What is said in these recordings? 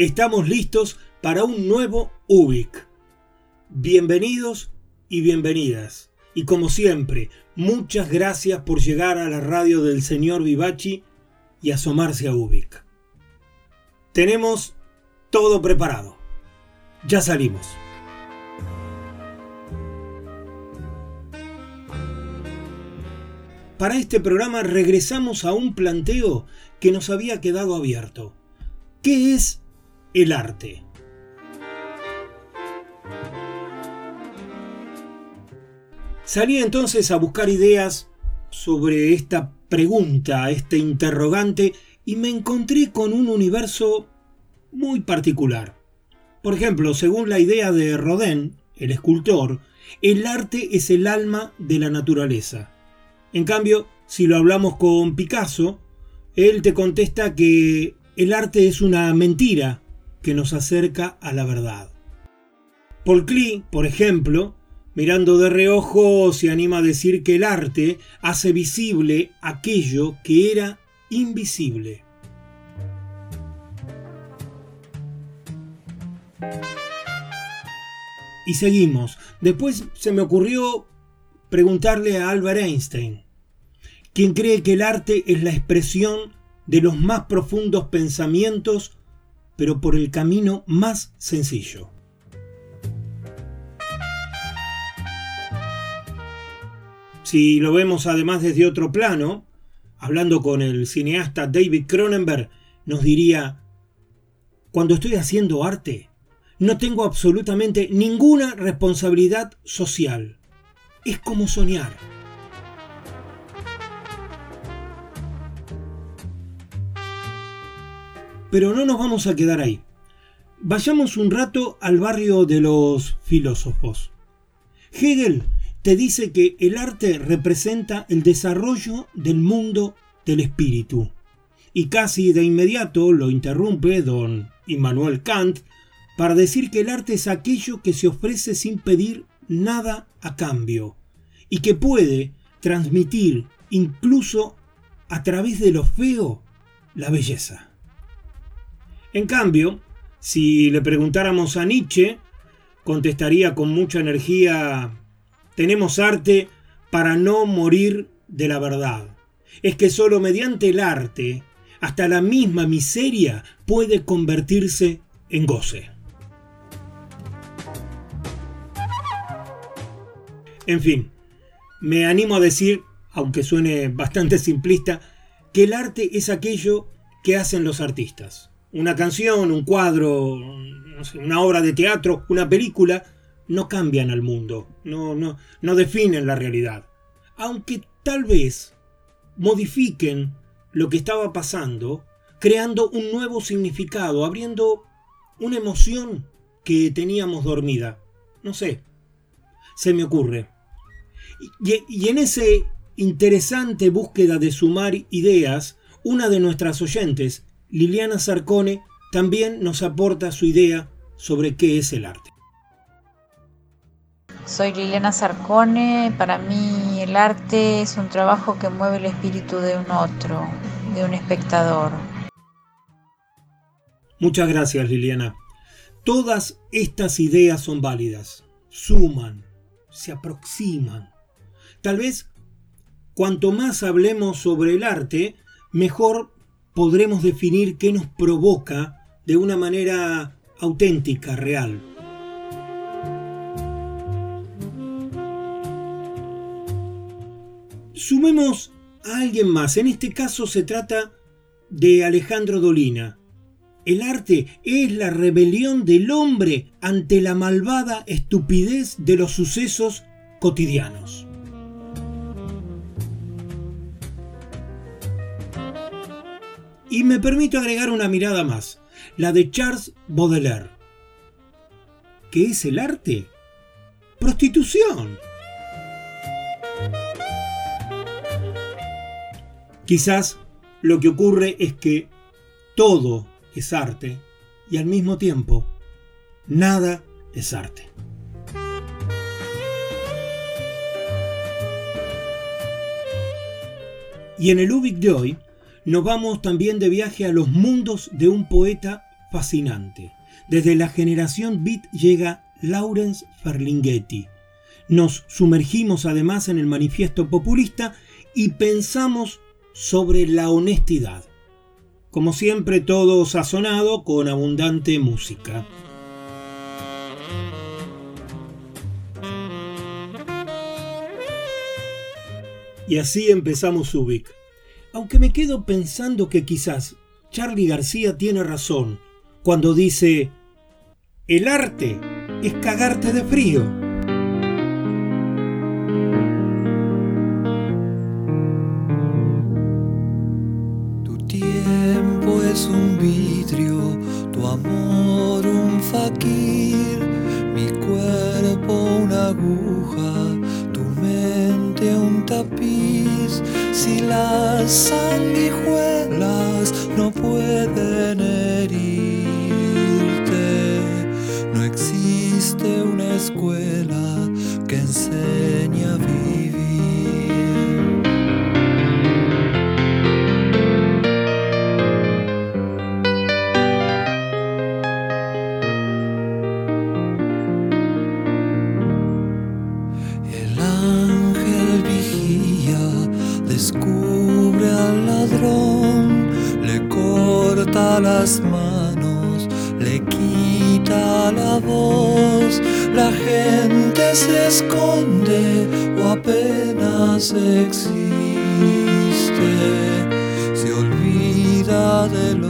Estamos listos para un nuevo UBIC. Bienvenidos y bienvenidas. Y como siempre, muchas gracias por llegar a la radio del señor Vivachi y asomarse a UBIC. Tenemos todo preparado. Ya salimos. Para este programa regresamos a un planteo que nos había quedado abierto. ¿Qué es el arte. Salí entonces a buscar ideas sobre esta pregunta, este interrogante, y me encontré con un universo muy particular. Por ejemplo, según la idea de Rodin, el escultor, el arte es el alma de la naturaleza. En cambio, si lo hablamos con Picasso, él te contesta que el arte es una mentira que nos acerca a la verdad. Paul Klee, por ejemplo, mirando de reojo, se anima a decir que el arte hace visible aquello que era invisible. Y seguimos. Después se me ocurrió preguntarle a Albert Einstein, quien cree que el arte es la expresión de los más profundos pensamientos pero por el camino más sencillo. Si lo vemos además desde otro plano, hablando con el cineasta David Cronenberg, nos diría, cuando estoy haciendo arte, no tengo absolutamente ninguna responsabilidad social. Es como soñar. Pero no nos vamos a quedar ahí. Vayamos un rato al barrio de los filósofos. Hegel te dice que el arte representa el desarrollo del mundo del espíritu. Y casi de inmediato lo interrumpe don Immanuel Kant para decir que el arte es aquello que se ofrece sin pedir nada a cambio y que puede transmitir incluso a través de lo feo la belleza. En cambio, si le preguntáramos a Nietzsche, contestaría con mucha energía, tenemos arte para no morir de la verdad. Es que solo mediante el arte, hasta la misma miseria puede convertirse en goce. En fin, me animo a decir, aunque suene bastante simplista, que el arte es aquello que hacen los artistas una canción, un cuadro, una obra de teatro, una película, no cambian al mundo, no, no, no definen la realidad. Aunque tal vez modifiquen lo que estaba pasando, creando un nuevo significado, abriendo una emoción que teníamos dormida. No sé, se me ocurre. Y, y en ese interesante búsqueda de sumar ideas, una de nuestras oyentes, Liliana Sarcone también nos aporta su idea sobre qué es el arte. Soy Liliana Sarcone, para mí el arte es un trabajo que mueve el espíritu de un otro, de un espectador. Muchas gracias Liliana. Todas estas ideas son válidas. suman, se aproximan. Tal vez cuanto más hablemos sobre el arte, mejor podremos definir qué nos provoca de una manera auténtica, real. Sumemos a alguien más. En este caso se trata de Alejandro Dolina. El arte es la rebelión del hombre ante la malvada estupidez de los sucesos cotidianos. Y me permito agregar una mirada más, la de Charles Baudelaire. ¿Qué es el arte? Prostitución. Quizás lo que ocurre es que todo es arte y al mismo tiempo nada es arte. Y en el Ubik de hoy nos vamos también de viaje a los mundos de un poeta fascinante. Desde la generación Beat llega Lawrence Ferlinghetti. Nos sumergimos además en el manifiesto populista y pensamos sobre la honestidad. Como siempre todo sazonado con abundante música. Y así empezamos Ubik. Aunque me quedo pensando que quizás Charlie García tiene razón cuando dice, el arte es cagarte de frío. Si las sanguijuelas no pueden las manos, le quita la voz, la gente se esconde o apenas existe, se olvida del hombre,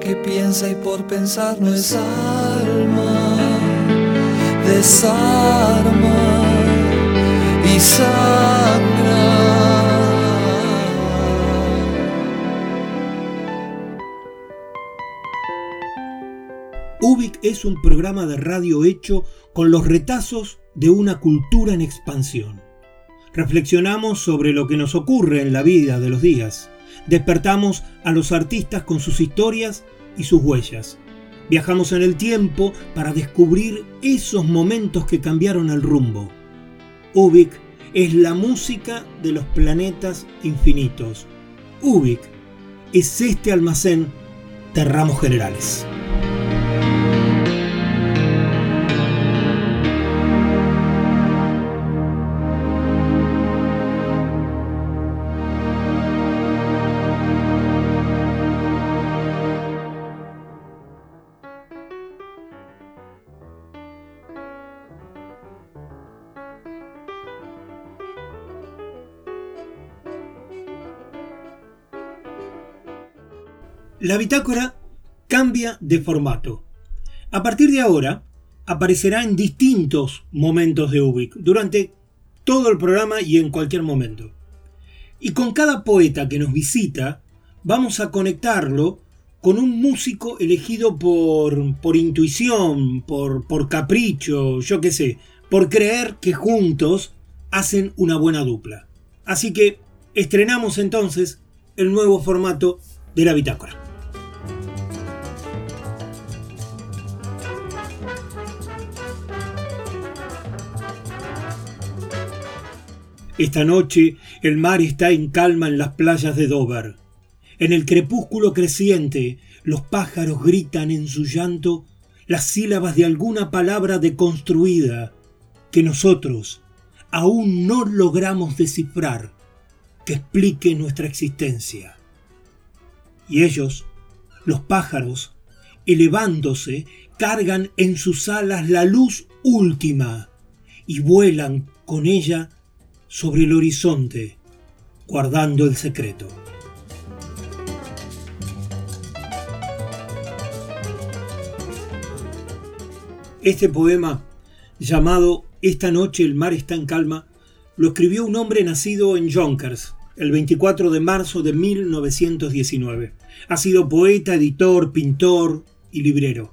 que piensa y por pensar no es alma, desarma y sangra. UBIC es un programa de radio hecho con los retazos de una cultura en expansión. Reflexionamos sobre lo que nos ocurre en la vida de los días Despertamos a los artistas con sus historias y sus huellas. Viajamos en el tiempo para descubrir esos momentos que cambiaron el rumbo. Ubik es la música de los planetas infinitos. Ubik es este almacén de ramos generales. La bitácora cambia de formato. A partir de ahora, aparecerá en distintos momentos de Ubik, durante todo el programa y en cualquier momento. Y con cada poeta que nos visita, vamos a conectarlo con un músico elegido por, por intuición, por, por capricho, yo qué sé, por creer que juntos hacen una buena dupla. Así que estrenamos entonces el nuevo formato de la bitácora. Esta noche el mar está en calma en las playas de Dover. En el crepúsculo creciente los pájaros gritan en su llanto las sílabas de alguna palabra deconstruida que nosotros aún no logramos descifrar que explique nuestra existencia. Y ellos, los pájaros, elevándose, cargan en sus alas la luz última y vuelan con ella sobre el horizonte, guardando el secreto. Este poema, llamado Esta noche el mar está en calma, lo escribió un hombre nacido en Yonkers, el 24 de marzo de 1919. Ha sido poeta, editor, pintor y librero.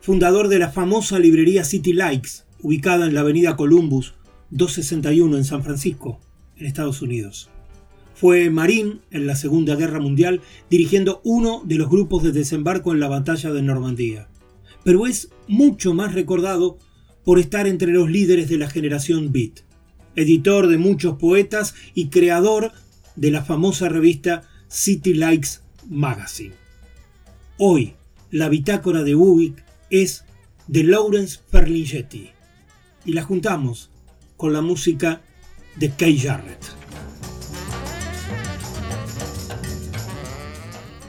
Fundador de la famosa librería City Likes, ubicada en la avenida Columbus, 261 en San Francisco, en Estados Unidos. Fue marín en la Segunda Guerra Mundial dirigiendo uno de los grupos de desembarco en la batalla de Normandía. Pero es mucho más recordado por estar entre los líderes de la generación Beat, editor de muchos poetas y creador de la famosa revista City Likes Magazine. Hoy, la bitácora de Ubik es de Lawrence Ferlinghetti y la juntamos con la música de Kay Jarrett.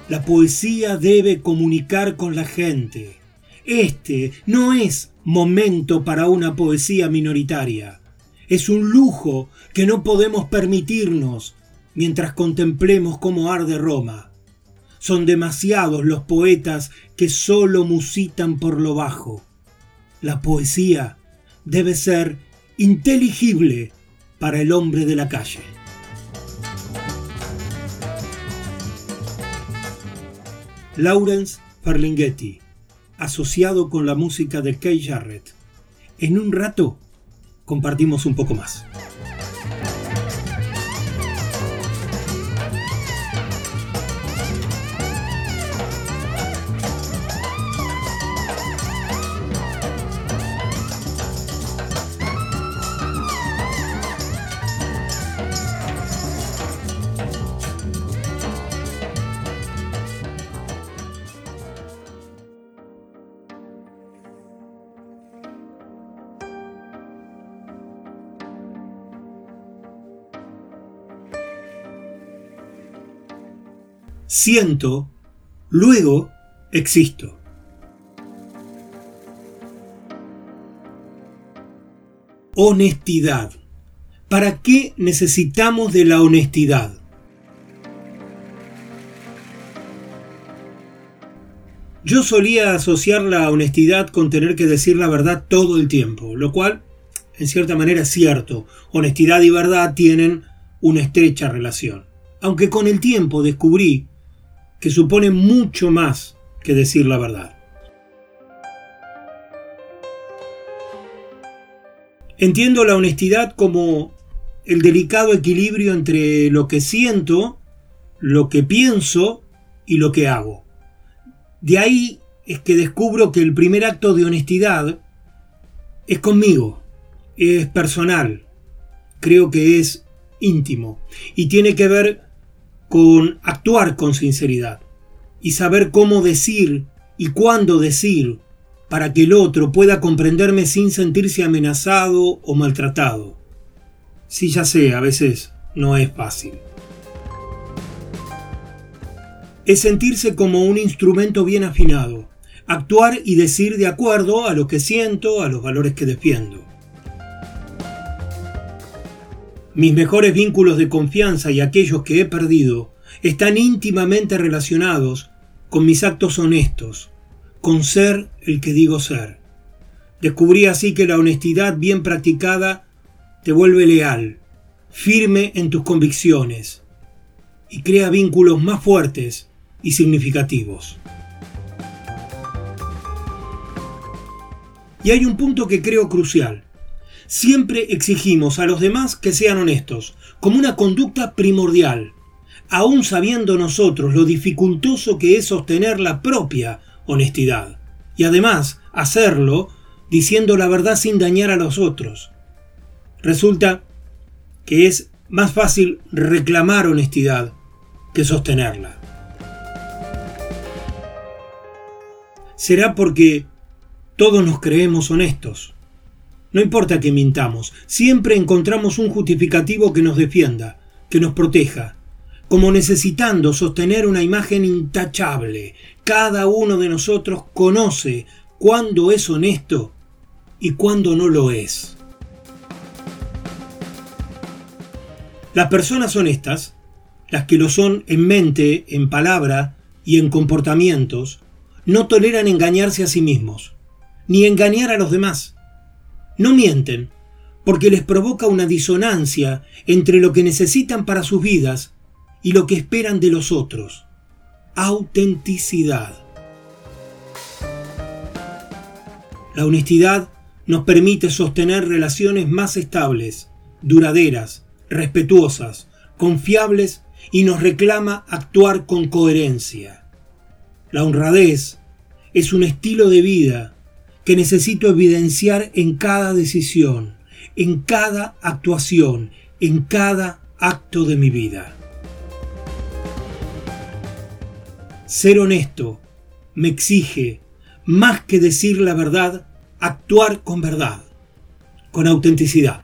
La poesía debe comunicar con la gente. Este no es momento para una poesía minoritaria. Es un lujo que no podemos permitirnos mientras contemplemos cómo arde Roma. Son demasiados los poetas que solo musitan por lo bajo. La poesía debe ser inteligible para el hombre de la calle. Lawrence Ferlinghetti, asociado con la música de Kay Jarrett. En un rato compartimos un poco más. Siento, luego existo. Honestidad. ¿Para qué necesitamos de la honestidad? Yo solía asociar la honestidad con tener que decir la verdad todo el tiempo, lo cual, en cierta manera, es cierto. Honestidad y verdad tienen una estrecha relación. Aunque con el tiempo descubrí que supone mucho más que decir la verdad. Entiendo la honestidad como el delicado equilibrio entre lo que siento, lo que pienso y lo que hago. De ahí es que descubro que el primer acto de honestidad es conmigo, es personal, creo que es íntimo y tiene que ver con actuar con sinceridad y saber cómo decir y cuándo decir para que el otro pueda comprenderme sin sentirse amenazado o maltratado. Sí, ya sé, a veces no es fácil. Es sentirse como un instrumento bien afinado, actuar y decir de acuerdo a lo que siento, a los valores que defiendo. Mis mejores vínculos de confianza y aquellos que he perdido están íntimamente relacionados con mis actos honestos, con ser el que digo ser. Descubrí así que la honestidad bien practicada te vuelve leal, firme en tus convicciones y crea vínculos más fuertes y significativos. Y hay un punto que creo crucial. Siempre exigimos a los demás que sean honestos, como una conducta primordial, aún sabiendo nosotros lo dificultoso que es sostener la propia honestidad. Y además, hacerlo diciendo la verdad sin dañar a los otros. Resulta que es más fácil reclamar honestidad que sostenerla. Será porque todos nos creemos honestos. No importa que mintamos, siempre encontramos un justificativo que nos defienda, que nos proteja, como necesitando sostener una imagen intachable. Cada uno de nosotros conoce cuándo es honesto y cuándo no lo es. Las personas honestas, las que lo son en mente, en palabra y en comportamientos, no toleran engañarse a sí mismos, ni engañar a los demás. No mienten, porque les provoca una disonancia entre lo que necesitan para sus vidas y lo que esperan de los otros. Autenticidad. La honestidad nos permite sostener relaciones más estables, duraderas, respetuosas, confiables y nos reclama actuar con coherencia. La honradez es un estilo de vida que necesito evidenciar en cada decisión, en cada actuación, en cada acto de mi vida. Ser honesto me exige, más que decir la verdad, actuar con verdad, con autenticidad.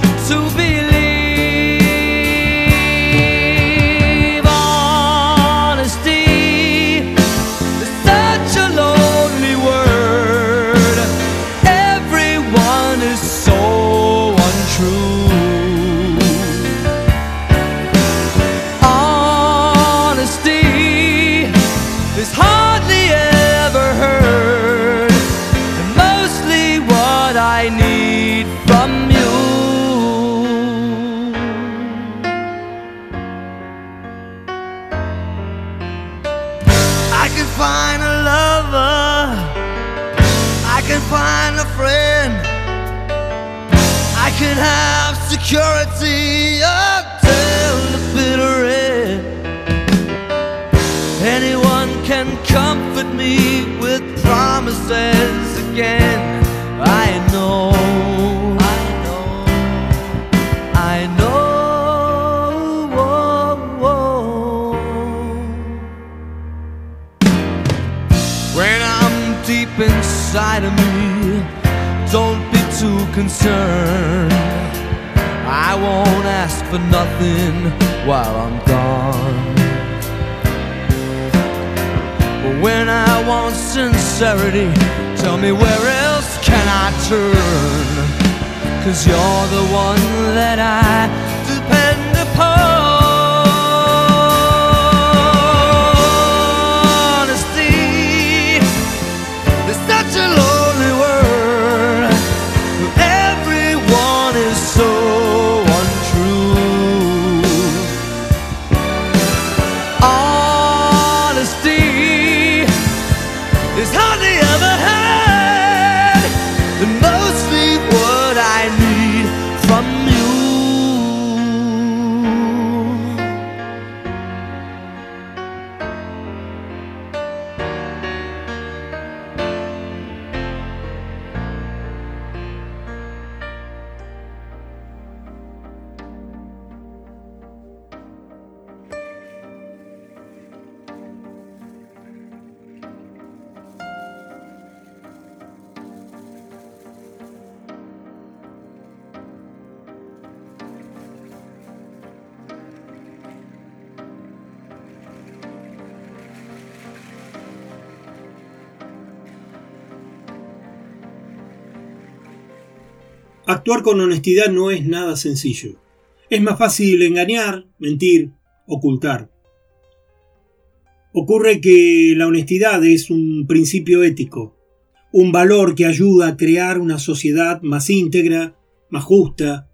to believe. Actuar con honestidad no es nada sencillo. Es más fácil engañar, mentir, ocultar. Ocurre que la honestidad es un principio ético, un valor que ayuda a crear una sociedad más íntegra, más justa,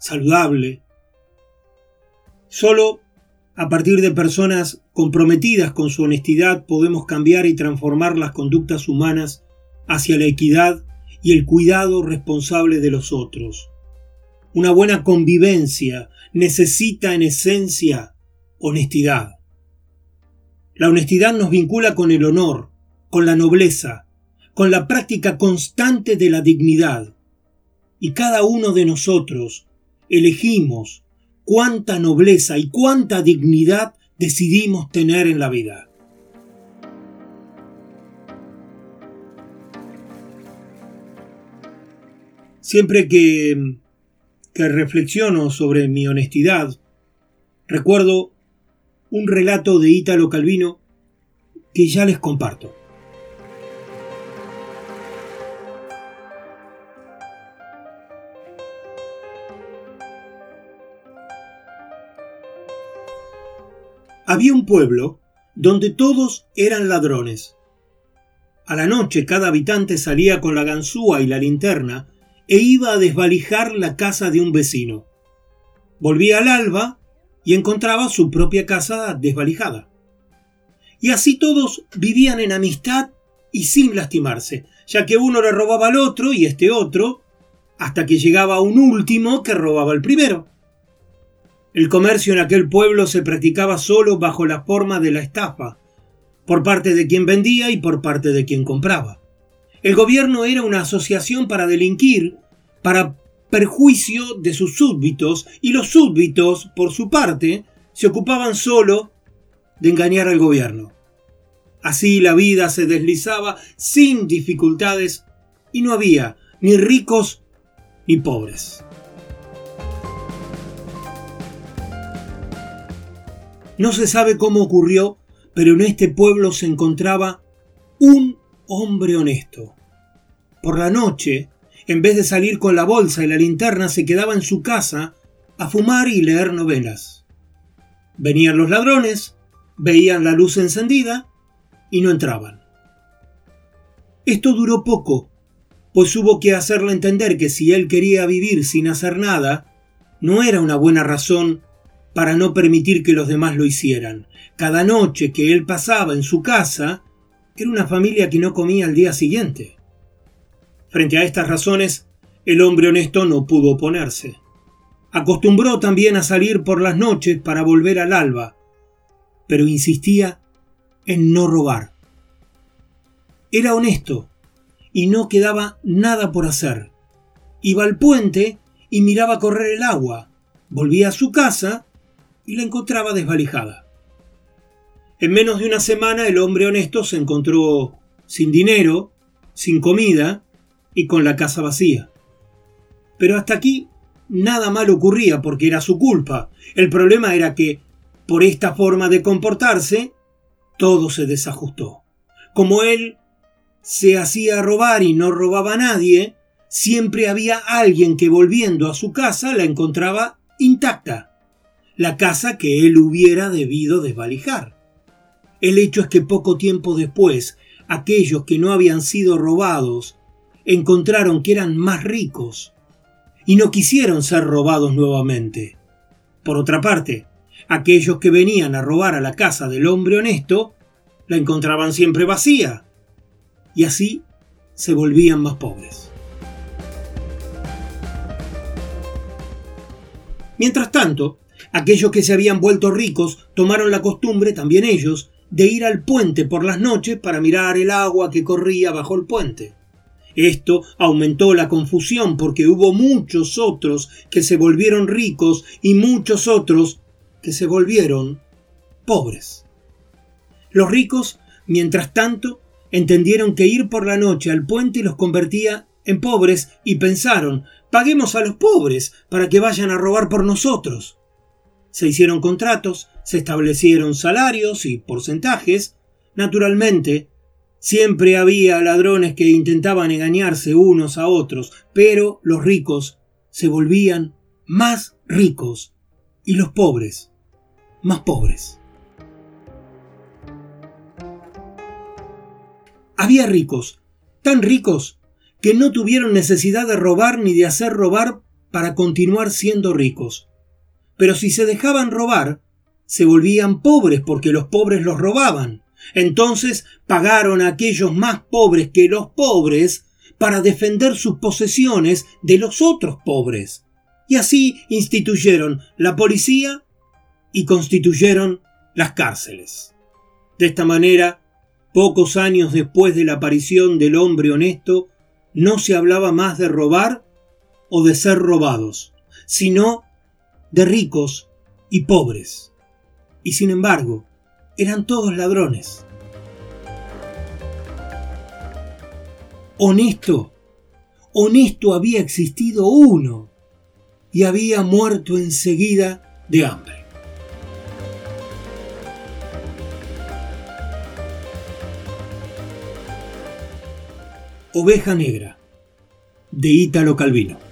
saludable. Solo a partir de personas comprometidas con su honestidad podemos cambiar y transformar las conductas humanas hacia la equidad y el cuidado responsable de los otros. Una buena convivencia necesita en esencia honestidad. La honestidad nos vincula con el honor, con la nobleza, con la práctica constante de la dignidad. Y cada uno de nosotros elegimos cuánta nobleza y cuánta dignidad decidimos tener en la vida. Siempre que, que reflexiono sobre mi honestidad, recuerdo un relato de Ítalo Calvino que ya les comparto. Había un pueblo donde todos eran ladrones. A la noche cada habitante salía con la ganzúa y la linterna e iba a desvalijar la casa de un vecino. Volvía al alba y encontraba su propia casa desvalijada. Y así todos vivían en amistad y sin lastimarse, ya que uno le robaba al otro y este otro, hasta que llegaba un último que robaba al primero. El comercio en aquel pueblo se practicaba solo bajo la forma de la estafa, por parte de quien vendía y por parte de quien compraba. El gobierno era una asociación para delinquir, para perjuicio de sus súbditos, y los súbditos, por su parte, se ocupaban solo de engañar al gobierno. Así la vida se deslizaba sin dificultades y no había ni ricos ni pobres. No se sabe cómo ocurrió, pero en este pueblo se encontraba un hombre honesto. Por la noche, en vez de salir con la bolsa y la linterna, se quedaba en su casa a fumar y leer novelas. Venían los ladrones, veían la luz encendida y no entraban. Esto duró poco, pues hubo que hacerle entender que si él quería vivir sin hacer nada, no era una buena razón para no permitir que los demás lo hicieran. Cada noche que él pasaba en su casa, era una familia que no comía al día siguiente. Frente a estas razones, el hombre honesto no pudo oponerse. Acostumbró también a salir por las noches para volver al alba, pero insistía en no robar. Era honesto y no quedaba nada por hacer. Iba al puente y miraba correr el agua, volvía a su casa y la encontraba desvalijada. En menos de una semana el hombre honesto se encontró sin dinero, sin comida y con la casa vacía. Pero hasta aquí nada mal ocurría porque era su culpa. El problema era que, por esta forma de comportarse, todo se desajustó. Como él se hacía robar y no robaba a nadie, siempre había alguien que volviendo a su casa la encontraba intacta, la casa que él hubiera debido desvalijar. El hecho es que poco tiempo después, aquellos que no habían sido robados encontraron que eran más ricos y no quisieron ser robados nuevamente. Por otra parte, aquellos que venían a robar a la casa del hombre honesto la encontraban siempre vacía y así se volvían más pobres. Mientras tanto, aquellos que se habían vuelto ricos tomaron la costumbre, también ellos, de ir al puente por las noches para mirar el agua que corría bajo el puente. Esto aumentó la confusión porque hubo muchos otros que se volvieron ricos y muchos otros que se volvieron pobres. Los ricos, mientras tanto, entendieron que ir por la noche al puente los convertía en pobres y pensaron, paguemos a los pobres para que vayan a robar por nosotros. Se hicieron contratos, se establecieron salarios y porcentajes. Naturalmente, Siempre había ladrones que intentaban engañarse unos a otros, pero los ricos se volvían más ricos y los pobres más pobres. Había ricos, tan ricos, que no tuvieron necesidad de robar ni de hacer robar para continuar siendo ricos. Pero si se dejaban robar, se volvían pobres porque los pobres los robaban. Entonces pagaron a aquellos más pobres que los pobres para defender sus posesiones de los otros pobres. Y así instituyeron la policía y constituyeron las cárceles. De esta manera, pocos años después de la aparición del hombre honesto, no se hablaba más de robar o de ser robados, sino de ricos y pobres. Y sin embargo, eran todos ladrones. Honesto, honesto había existido uno y había muerto enseguida de hambre. Oveja Negra, de Ítalo Calvino.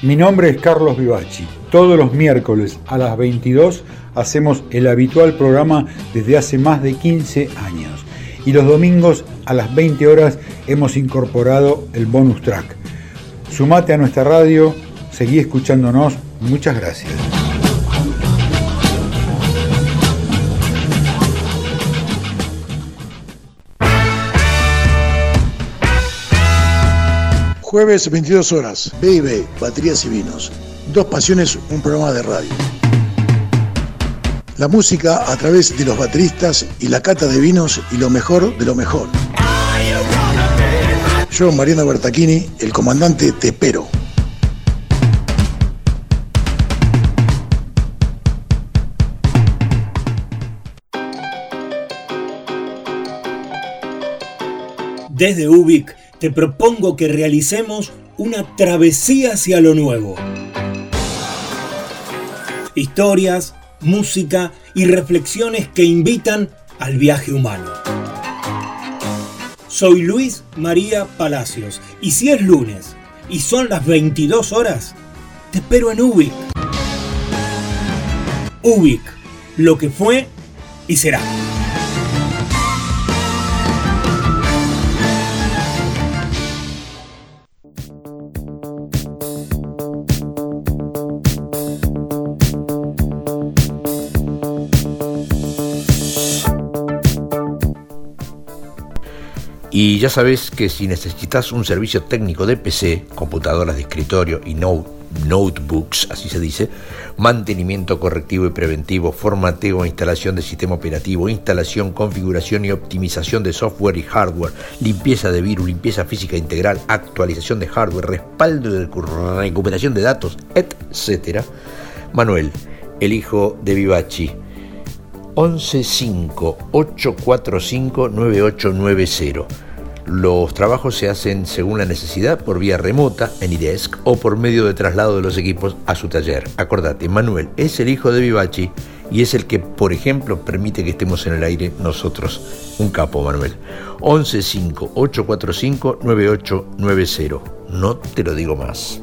Mi nombre es Carlos Vivachi. Todos los miércoles a las 22 hacemos el habitual programa desde hace más de 15 años. Y los domingos a las 20 horas hemos incorporado el bonus track. Sumate a nuestra radio, seguí escuchándonos. Muchas gracias. Jueves 22 horas, B&B, Baterías y Vinos. Dos Pasiones, un programa de radio. La música a través de los bateristas y la cata de vinos y lo mejor de lo mejor. Yo, Mariano Bertachini, el comandante Tepero. Desde Ubik te propongo que realicemos una travesía hacia lo nuevo. Historias, música y reflexiones que invitan al viaje humano. Soy Luis María Palacios y si es lunes y son las 22 horas, te espero en Ubik. Ubik, lo que fue y será. Y ya sabes que si necesitas un servicio técnico de PC, computadoras de escritorio y notebooks, así se dice, mantenimiento correctivo y preventivo, formateo e instalación de sistema operativo, instalación, configuración y optimización de software y hardware, limpieza de virus, limpieza física integral, actualización de hardware, respaldo de recuperación de datos, etc. Manuel, el hijo de Vivachi. 115-845-9890. Los trabajos se hacen según la necesidad por vía remota en IDESC o por medio de traslado de los equipos a su taller. Acordate, Manuel es el hijo de Vivachi y es el que, por ejemplo, permite que estemos en el aire nosotros. Un capo, Manuel. 115-845-9890. No te lo digo más.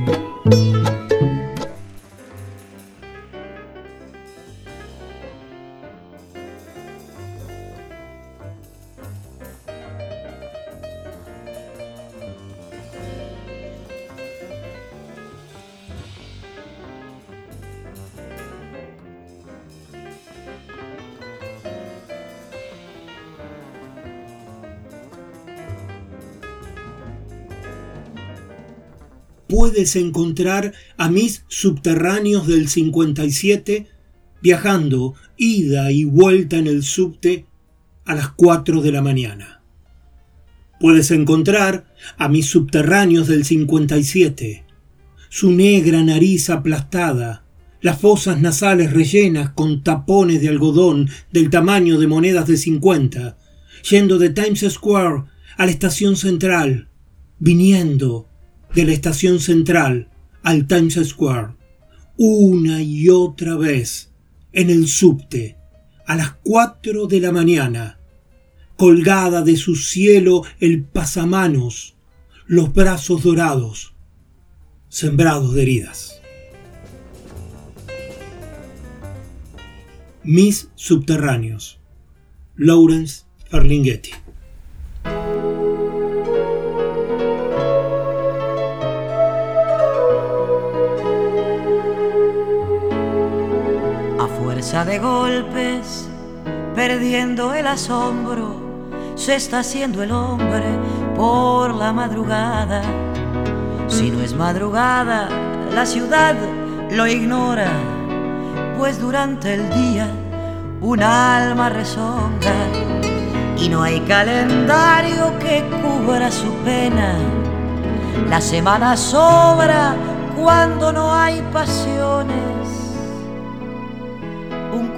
Puedes encontrar a mis subterráneos del 57 viajando ida y vuelta en el subte a las 4 de la mañana. Puedes encontrar a mis subterráneos del 57, su negra nariz aplastada, las fosas nasales rellenas con tapones de algodón del tamaño de monedas de 50, yendo de Times Square a la estación central, viniendo de la estación central al Times Square, una y otra vez, en el subte, a las cuatro de la mañana, colgada de su cielo el pasamanos, los brazos dorados, sembrados de heridas. Mis subterráneos. Lawrence Ferlinghetti. De golpes, perdiendo el asombro, se está haciendo el hombre por la madrugada. Si no es madrugada, la ciudad lo ignora, pues durante el día un alma rezonga y no hay calendario que cubra su pena. La semana sobra cuando no hay pasiones.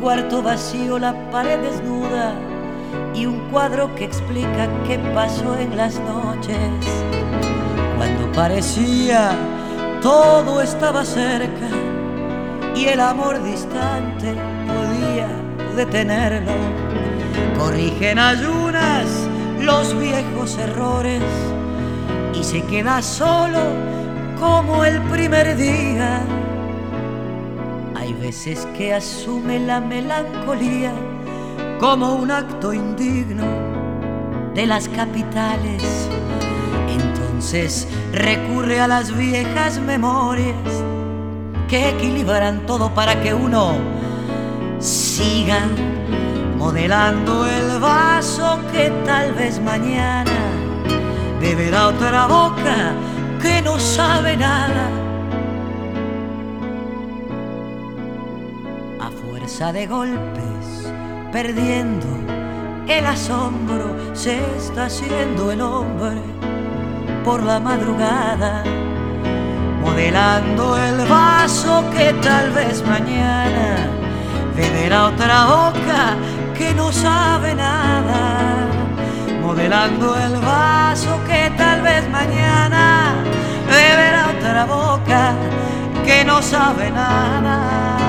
Cuarto vacío, la pared desnuda y un cuadro que explica qué pasó en las noches. Cuando parecía todo estaba cerca y el amor distante podía detenerlo. Corrigen ayunas los viejos errores y se queda solo como el primer día. Veces que asume la melancolía como un acto indigno de las capitales. Entonces recurre a las viejas memorias que equilibran todo para que uno siga modelando el vaso que tal vez mañana beberá otra boca que no sabe nada. De golpes, perdiendo el asombro, se está haciendo el hombre por la madrugada, modelando el vaso que tal vez mañana beberá otra boca que no sabe nada modelando el vaso que tal vez mañana beberá otra boca que no sabe nada.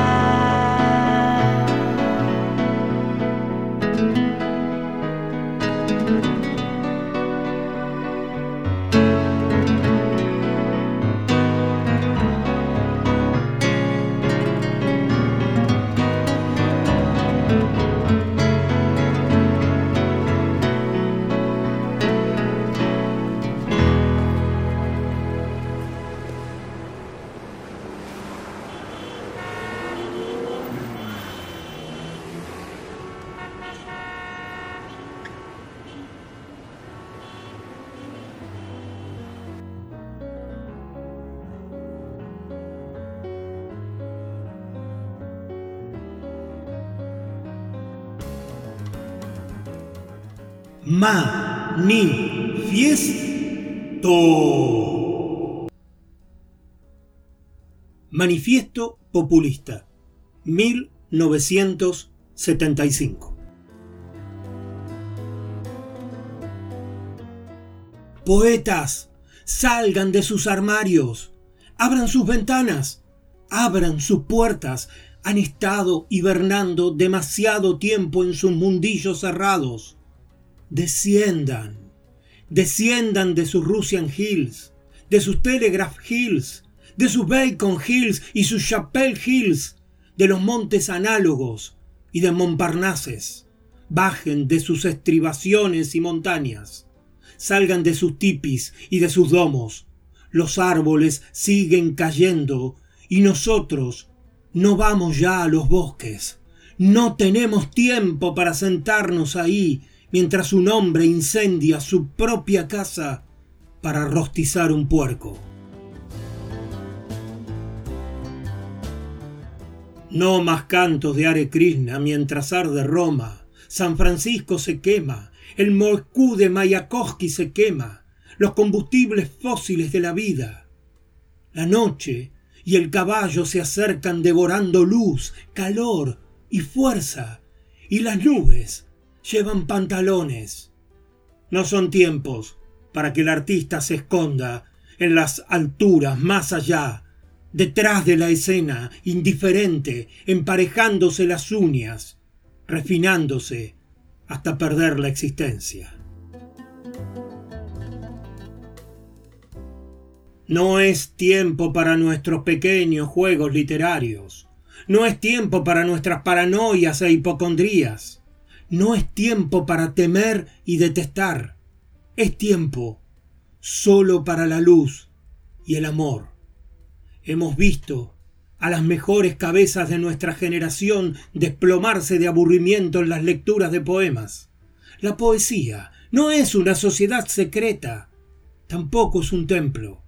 Manifiesto. Manifiesto Populista, 1975. Poetas, salgan de sus armarios, abran sus ventanas, abran sus puertas, han estado hibernando demasiado tiempo en sus mundillos cerrados desciendan, desciendan de sus Russian Hills, de sus Telegraph Hills, de sus Bacon Hills y sus Chapel Hills, de los montes análogos y de Montparnases. Bajen de sus estribaciones y montañas. Salgan de sus tipis y de sus domos. Los árboles siguen cayendo y nosotros no vamos ya a los bosques. No tenemos tiempo para sentarnos ahí mientras un hombre incendia su propia casa para rostizar un puerco. No más cantos de Hare Krishna mientras arde Roma, San Francisco se quema, el Moscú de Mayakovsky se quema, los combustibles fósiles de la vida. La noche y el caballo se acercan devorando luz, calor y fuerza, y las nubes llevan pantalones. No son tiempos para que el artista se esconda en las alturas más allá, detrás de la escena, indiferente, emparejándose las uñas, refinándose hasta perder la existencia. No es tiempo para nuestros pequeños juegos literarios. No es tiempo para nuestras paranoias e hipocondrías. No es tiempo para temer y detestar. Es tiempo solo para la luz y el amor. Hemos visto a las mejores cabezas de nuestra generación desplomarse de aburrimiento en las lecturas de poemas. La poesía No es una sociedad secreta, tampoco es un templo.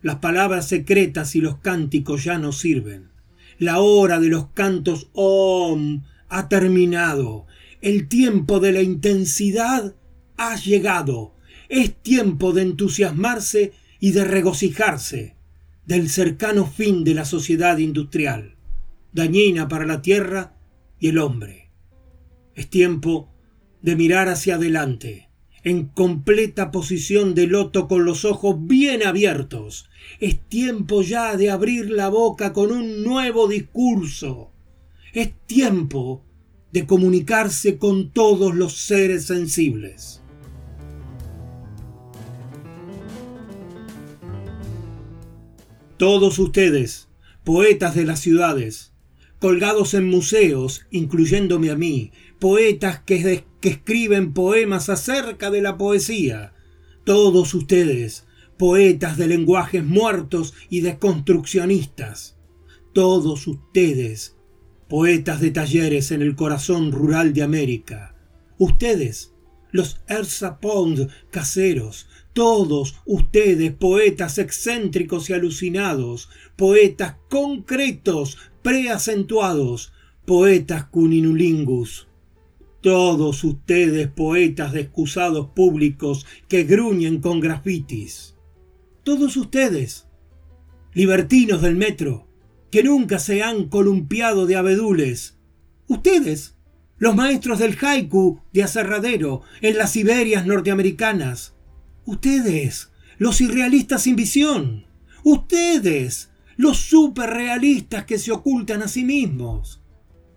Las palabras secretas y los cánticos ya no sirven. La hora de los cantos Om ha terminado. El tiempo de la intensidad ha llegado. Es tiempo de entusiasmarse y de regocijarse del cercano fin de la sociedad industrial, dañina para la tierra y el hombre. Es tiempo de mirar hacia adelante, en completa posición de loto con los ojos bien abiertos. Es tiempo ya de abrir la boca con un nuevo discurso. Es tiempo de comunicarse con todos los seres sensibles. Todos ustedes, poetas de las ciudades, colgados en museos, incluyéndome a mí, poetas que, escriben poemas acerca de la poesía, todos ustedes, poetas de lenguajes muertos y desconstruccionistas, todos ustedes, poetas de talleres en el corazón rural de América, ustedes, los Ersa Pond caseros, todos ustedes, poetas excéntricos y alucinados, poetas concretos, preacentuados, poetas cuninulingus. Todos ustedes, poetas de excusados públicos que gruñen con grafitis. Todos ustedes, libertinos del metro, que nunca se han columpiado de abedules. Ustedes, los maestros del haiku de aserradero en las Siberias norteamericanas, Ustedes, los irrealistas sin visión. Ustedes, los superrealistas que se ocultan a sí mismos.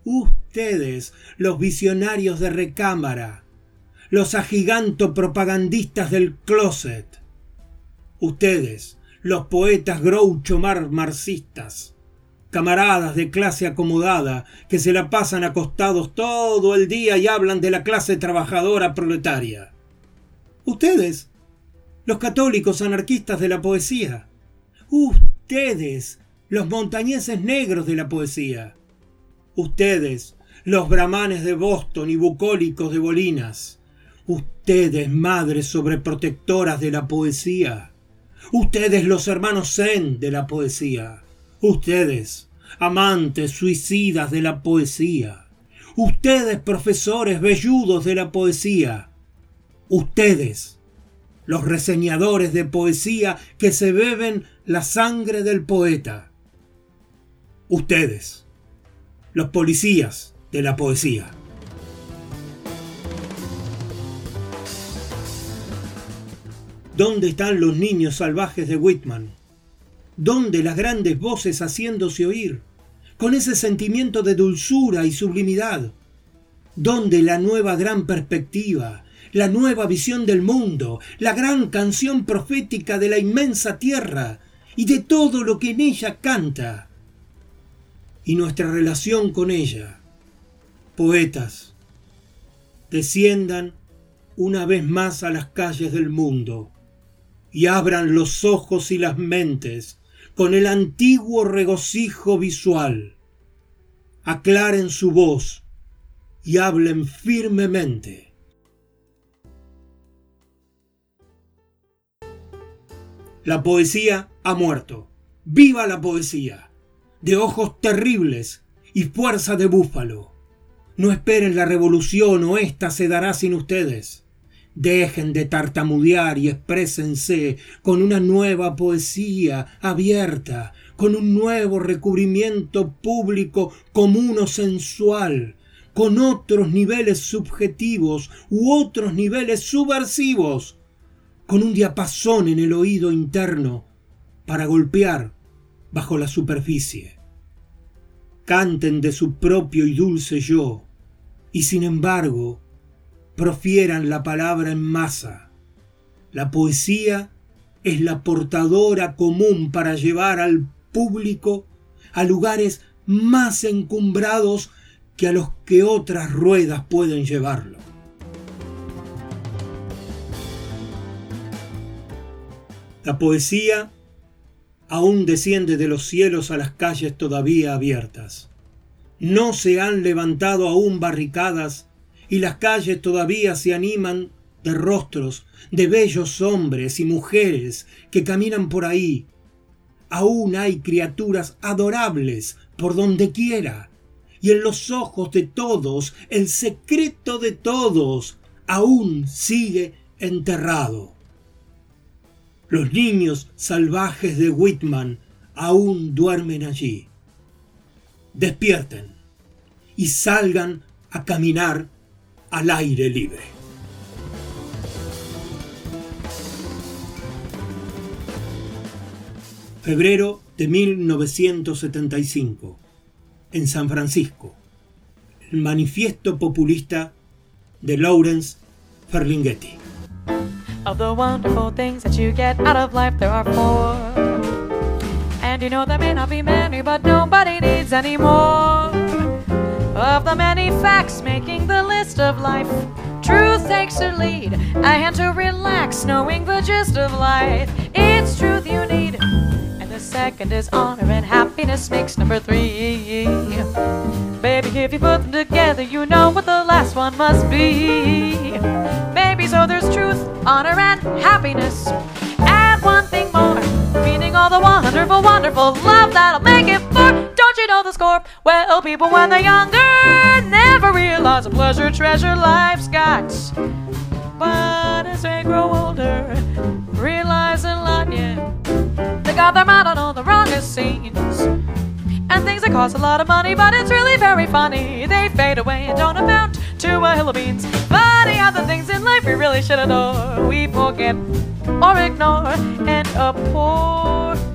Ustedes, los visionarios de recámara. Los agiganto propagandistas del closet. Ustedes, los poetas groucho mar marxistas. Camaradas de clase acomodada que se la pasan acostados todo el día y hablan de la clase trabajadora proletaria. Ustedes, los católicos anarquistas de la poesía. Ustedes, los montañeses negros de la poesía. Ustedes, los brahmanes de Boston y bucólicos de Bolinas. Ustedes, madres sobreprotectoras de la poesía. Ustedes, los hermanos Zen de la poesía. Ustedes, amantes suicidas de la poesía. Ustedes, profesores velludos de la poesía. Ustedes, los reseñadores de poesía que se beben la sangre del poeta. Ustedes, los policías de la poesía. ¿Dónde están los niños salvajes de Whitman? ¿Dónde las grandes voces haciéndose oír, con ese sentimiento de dulzura y sublimidad? ¿Dónde la nueva gran perspectiva, la nueva visión del mundo, la gran canción profética de la inmensa tierra y de todo lo que en ella canta, y nuestra relación con ella. Poetas, desciendan una vez más a las calles del mundo y abran los ojos y las mentes con el antiguo regocijo visual. Aclaren su voz y hablen firmemente. La poesía ha muerto. ¡Viva la poesía! De ojos terribles y fuerza de búfalo. No esperen la revolución o ésta se dará sin ustedes. Dejen de tartamudear y exprésense con una nueva poesía abierta, con un nuevo recubrimiento público común o sensual, con otros niveles subjetivos u otros niveles subversivos con un diapasón en el oído interno para golpear bajo la superficie. Canten de su propio y dulce yo, y sin embargo, profieran la palabra en masa. La poesía es la portadora común para llevar al público a lugares más encumbrados que a los que otras ruedas pueden llevarlo. La poesía aún desciende de los cielos a las calles todavía abiertas. No se han levantado aún barricadas y las calles todavía se animan de rostros de bellos hombres y mujeres que caminan por ahí. Aún hay criaturas adorables por donde quiera. Y en los ojos de todos, el secreto de todos aún sigue enterrado. Los niños salvajes de Whitman aún duermen allí. Despierten y salgan a caminar al aire libre. Febrero de 1975, en San Francisco, el manifiesto populista de Lawrence Ferlinghetti. Of the wonderful things that you get out of life, there are four. And you know there may not be many, but nobody needs any more. Of the many facts making the list of life, truth takes the lead. A hand to relax, knowing the gist of life. It's truth you need. And the second is honor, and happiness makes number three. Baby, if you put them together, you know what the last one must be. Maybe so there's truth, honor, and happiness. And one thing more, meaning all the wonderful, wonderful love that'll make it you know the score? Well, people, when they're younger, never realize the pleasure, treasure life's got. But as they grow older, realize a lot, yeah. They got their mind on all the wrongest scenes. And things that cost a lot of money, but it's really very funny. They fade away and don't amount to a hill of beans. Funny other things in life we really should adore. We forget or ignore and abhor.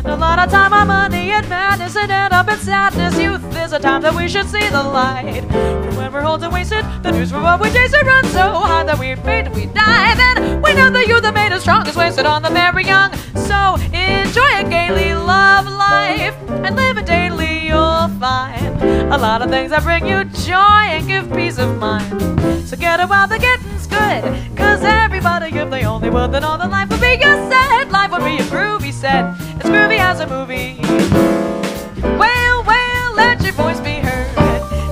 Spend a lot of time on money and madness and end up in sadness. Youth is a time that we should see the light. From when we're old and wasted, the news for what we chase it runs so high that we fade, we die. Then we know the youth that made us strong is wasted on the very young. So enjoy it gaily, love life, and live it daily. You'll find a lot of things that bring you joy and give peace of mind. So get it while the getting's good, cause everybody, if they only would, then all the life would be a set. Life would be a groovy set. It's groovy as a movie. Well, well, let your voice be heard.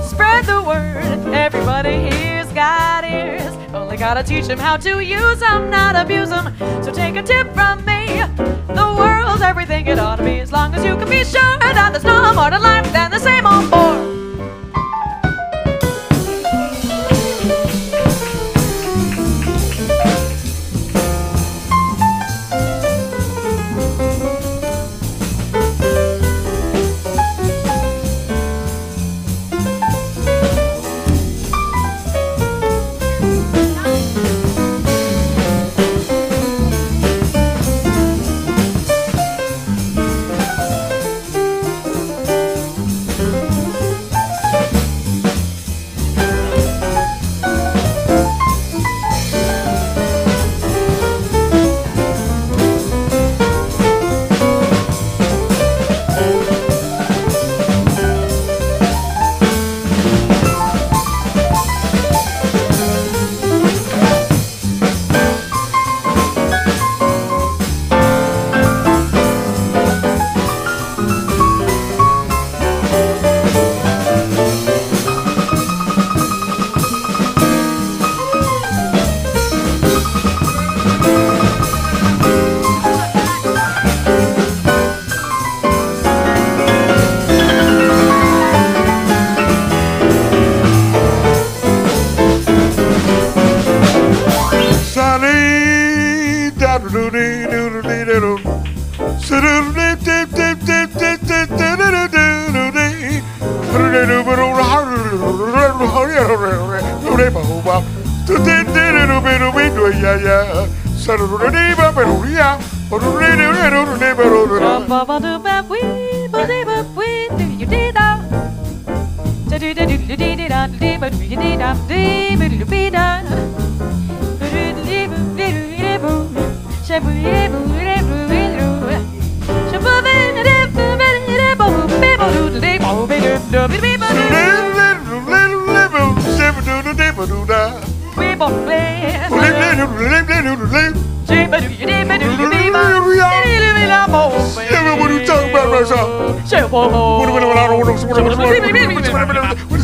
Spread the word. Everybody here's got ears. Only gotta teach them how to use them, not abuse them. So take a tip from me. The world's everything it ought to be, as long as you can be sure that there's no more to life than the same old four.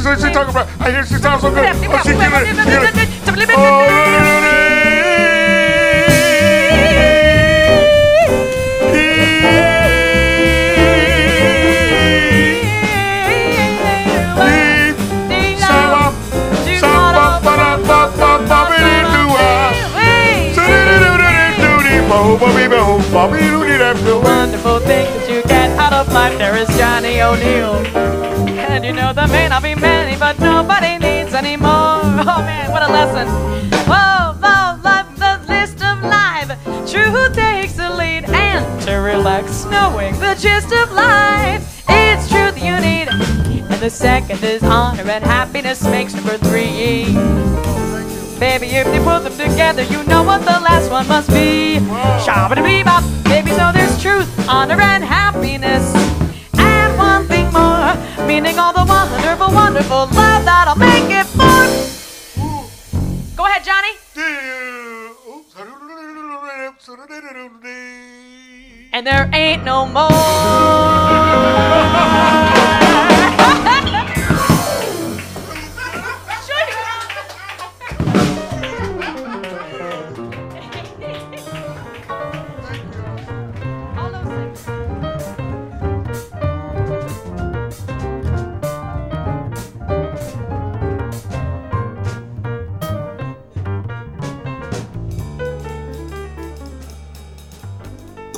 What is she talking about? I hear she sounds so good. Oh, she did it. Did it. Oh, The wonderful things that you get out of life, there is Johnny O'Neill. And you know there may not be many, but nobody needs any more. Oh man, what a lesson. Whoa, love, love, the list of life. Truth takes the lead, and to relax, knowing the gist of life. It's truth you need. And the second is honor, and happiness makes number three. Baby, if they put them together, you know what the last one must be. Shabba bebop. Baby, so there's truth, honor, and happiness. And one thing more, meaning all the wonderful, wonderful love that'll make it more. Go ahead, Johnny. And there ain't no more.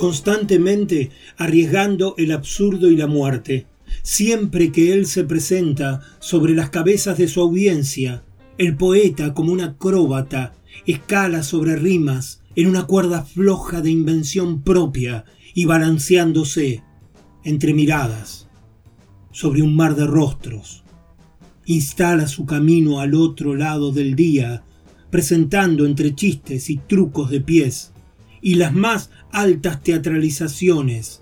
Constantemente arriesgando el absurdo y la muerte. Siempre que él se presenta sobre las cabezas de su audiencia, el poeta, como un acróbata, escala sobre rimas en una cuerda floja de invención propia y balanceándose entre miradas sobre un mar de rostros. Instala su camino al otro lado del día, presentando entre chistes y trucos de pies y las más altas teatralizaciones.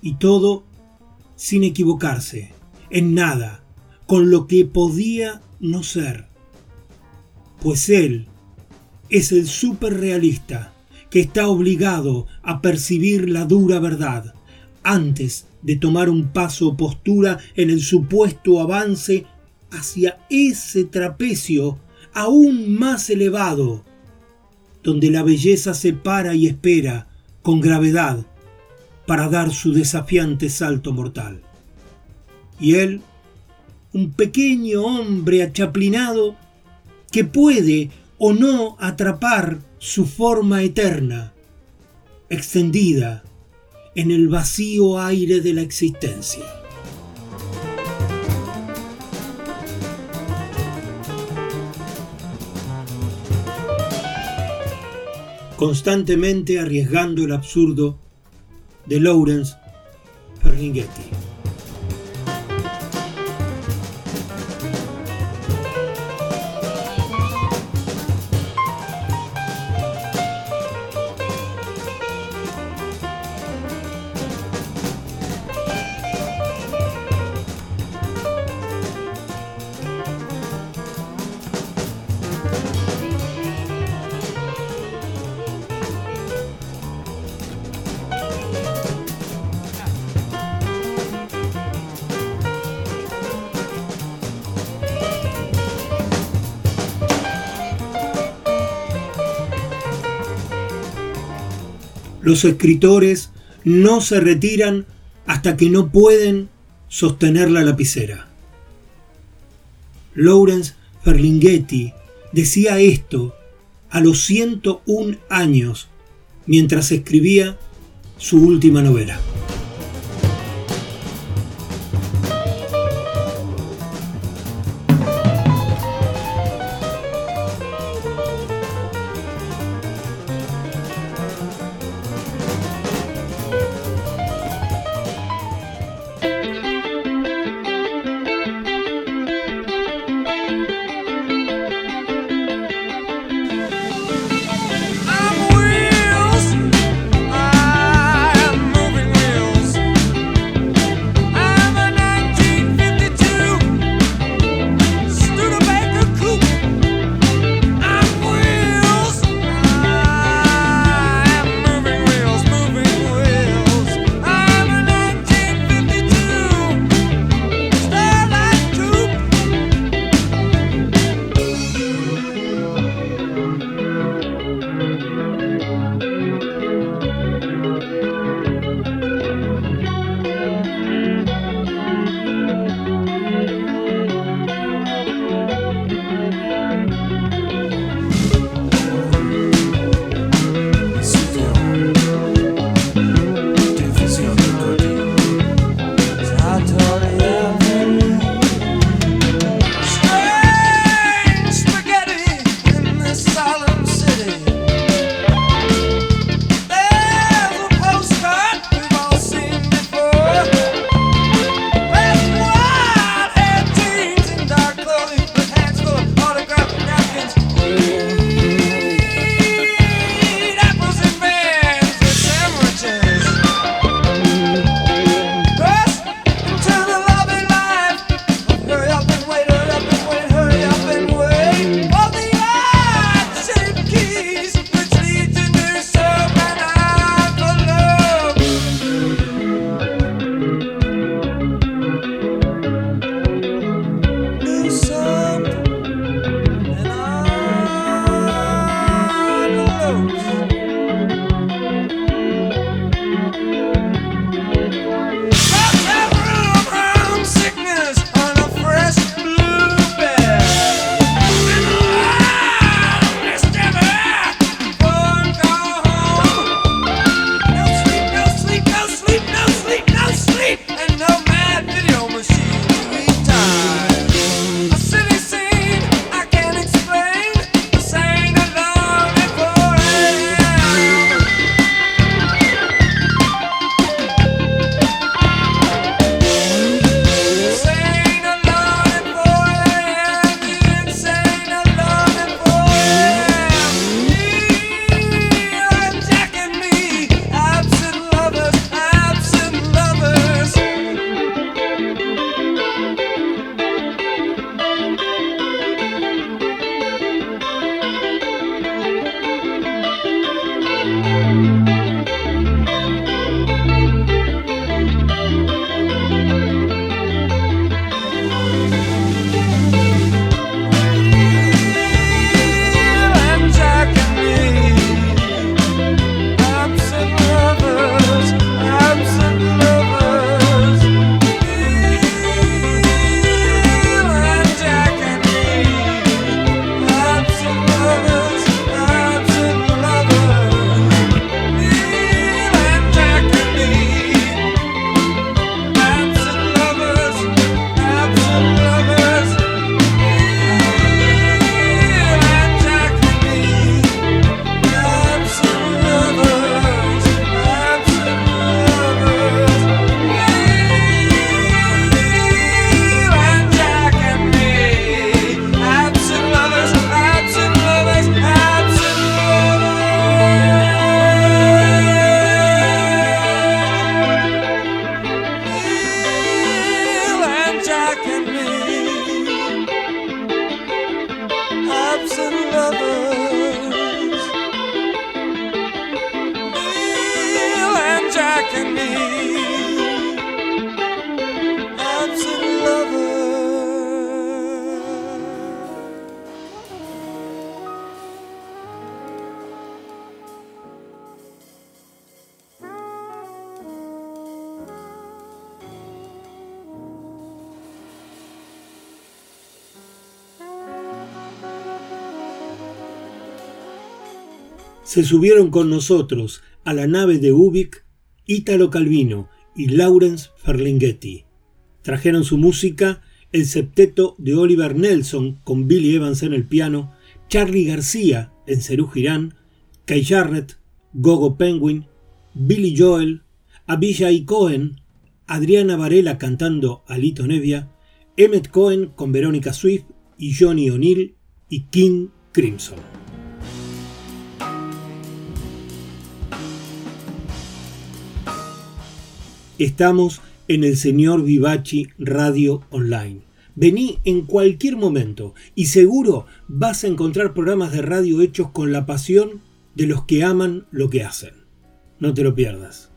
Y todo sin equivocarse, en nada, con lo que podía no ser. Pues él es el superrealista que está obligado a percibir la dura verdad antes de tomar un paso o postura en el supuesto avance hacia ese trapecio aún más elevado donde la belleza se para y espera con gravedad para dar su desafiante salto mortal. Y él, un pequeño hombre achaplinado, que puede o no atrapar su forma eterna, extendida en el vacío aire de la existencia. Constantemente arriesgando el absurdo de Lawrence Ferlinghetti. Los escritores no se retiran hasta que no pueden sostener la lapicera. Lawrence Ferlinghetti decía esto a los 101 años mientras escribía su última novela. Se subieron con nosotros a la nave de Ubik Italo Calvino y Lawrence Ferlinghetti. Trajeron su música el septeto de Oliver Nelson con Billy Evans en el piano, Charlie García en Cerú Girán, Kay Jarrett, Gogo Penguin, Billy Joel, Abishai Cohen, Adriana Varela cantando Alito Nevia, Emmett Cohen con Verónica Swift y Johnny O'Neill y King Crimson. Estamos en el señor Vivachi Radio Online. Vení en cualquier momento y seguro vas a encontrar programas de radio hechos con la pasión de los que aman lo que hacen. No te lo pierdas.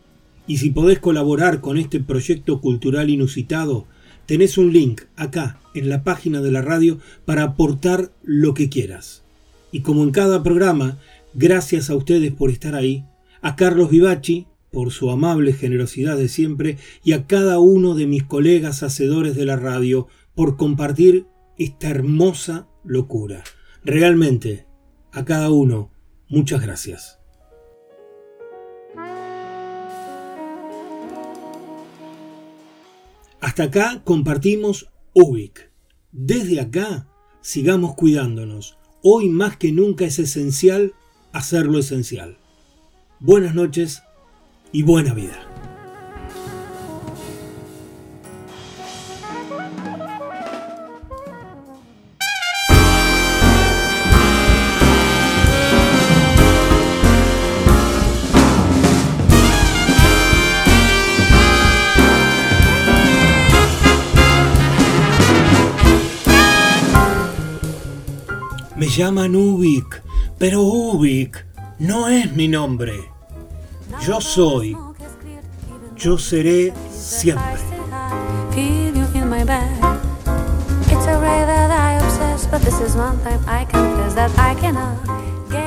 Y si podés colaborar con este proyecto cultural inusitado, tenés un link acá en la página de la radio para aportar lo que quieras. Y como en cada programa, gracias a ustedes por estar ahí, a Carlos Vivachi, por su amable generosidad de siempre y a cada uno de mis colegas hacedores de la radio por compartir esta hermosa locura. Realmente, a cada uno, muchas gracias. Hasta acá compartimos UBIC. Desde acá, sigamos cuidándonos. Hoy más que nunca es esencial hacer lo esencial. Buenas noches y buena vida. Me llaman Ubik, pero Ubik no es mi nombre. Yo soy, yo seré siempre.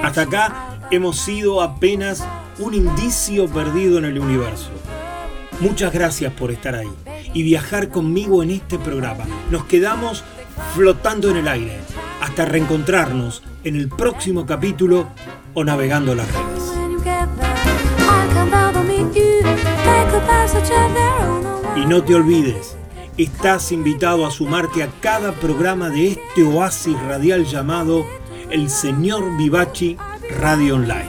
Hasta acá hemos sido apenas un indicio perdido en el universo. Muchas gracias por estar ahí y viajar conmigo en este programa. Nos quedamos flotando en el aire hasta reencontrarnos en el próximo capítulo o navegando las redes. Y no te olvides, estás invitado a sumarte a cada programa de este oasis radial llamado El Señor Vivachi Radio Online.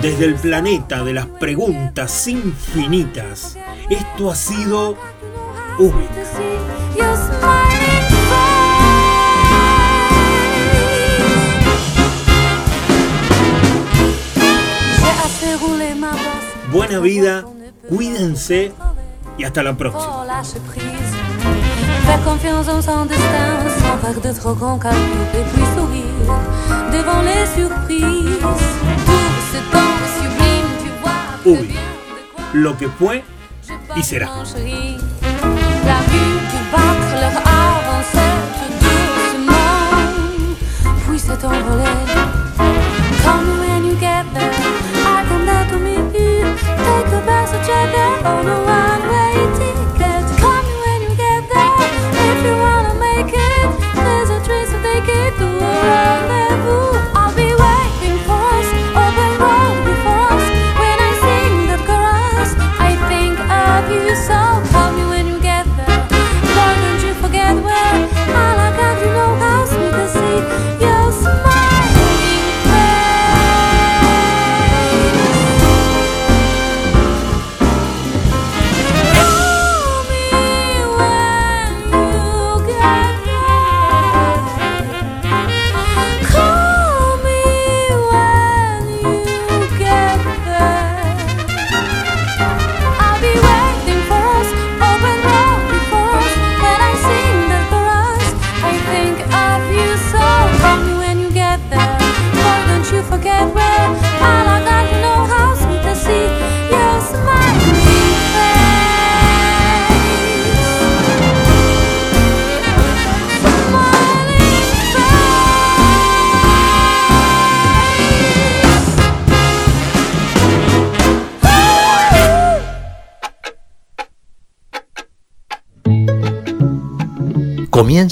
Desde el planeta de las preguntas infinitas, esto ha sido Ubik. Buena vida, cuídense y hasta la próxima. Faire confiance en son destin sans faire de trop grands calculs et puis sourire devant les surprises. Tout ce temps sublime, tu vois. quoi Lo que fue y será. La vue du battre leur avancée tout doucement, puis s'est envolée. Call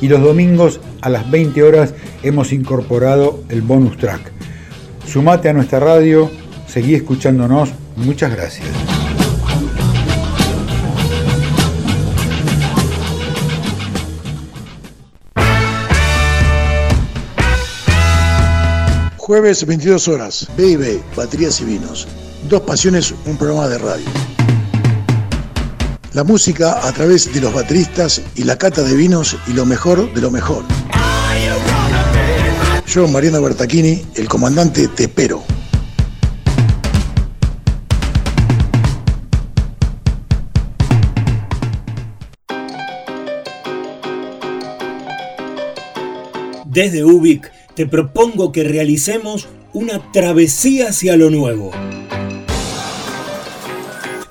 Y los domingos a las 20 horas hemos incorporado el bonus track. Sumate a nuestra radio, seguí escuchándonos. Muchas gracias. Jueves 22 horas, B&B, Baterías y Vinos. Dos pasiones, un programa de radio. La música a través de los bateristas y la cata de vinos y lo mejor de lo mejor. Yo, Mariano Bertachini, el comandante, te espero. Desde Ubik te propongo que realicemos una travesía hacia lo nuevo.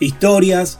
Historias,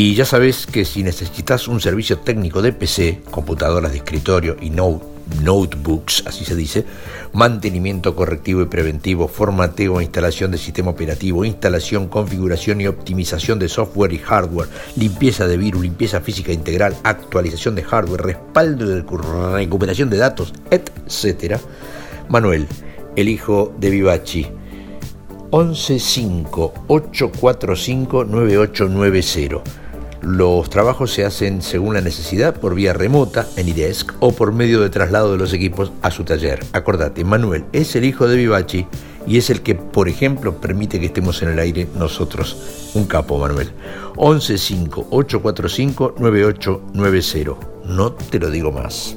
Y ya sabes que si necesitas un servicio técnico de PC, computadoras de escritorio y no notebooks, así se dice, mantenimiento correctivo y preventivo, formateo e instalación de sistema operativo, instalación, configuración y optimización de software y hardware, limpieza de virus, limpieza física integral, actualización de hardware, respaldo de recuperación de datos, etc. Manuel, el hijo de Vivachi. 115 845 9890 los trabajos se hacen según la necesidad por vía remota en IDESC o por medio de traslado de los equipos a su taller. Acordate, Manuel es el hijo de Vivachi y es el que, por ejemplo, permite que estemos en el aire nosotros. Un capo, Manuel. 115-845-9890. No te lo digo más.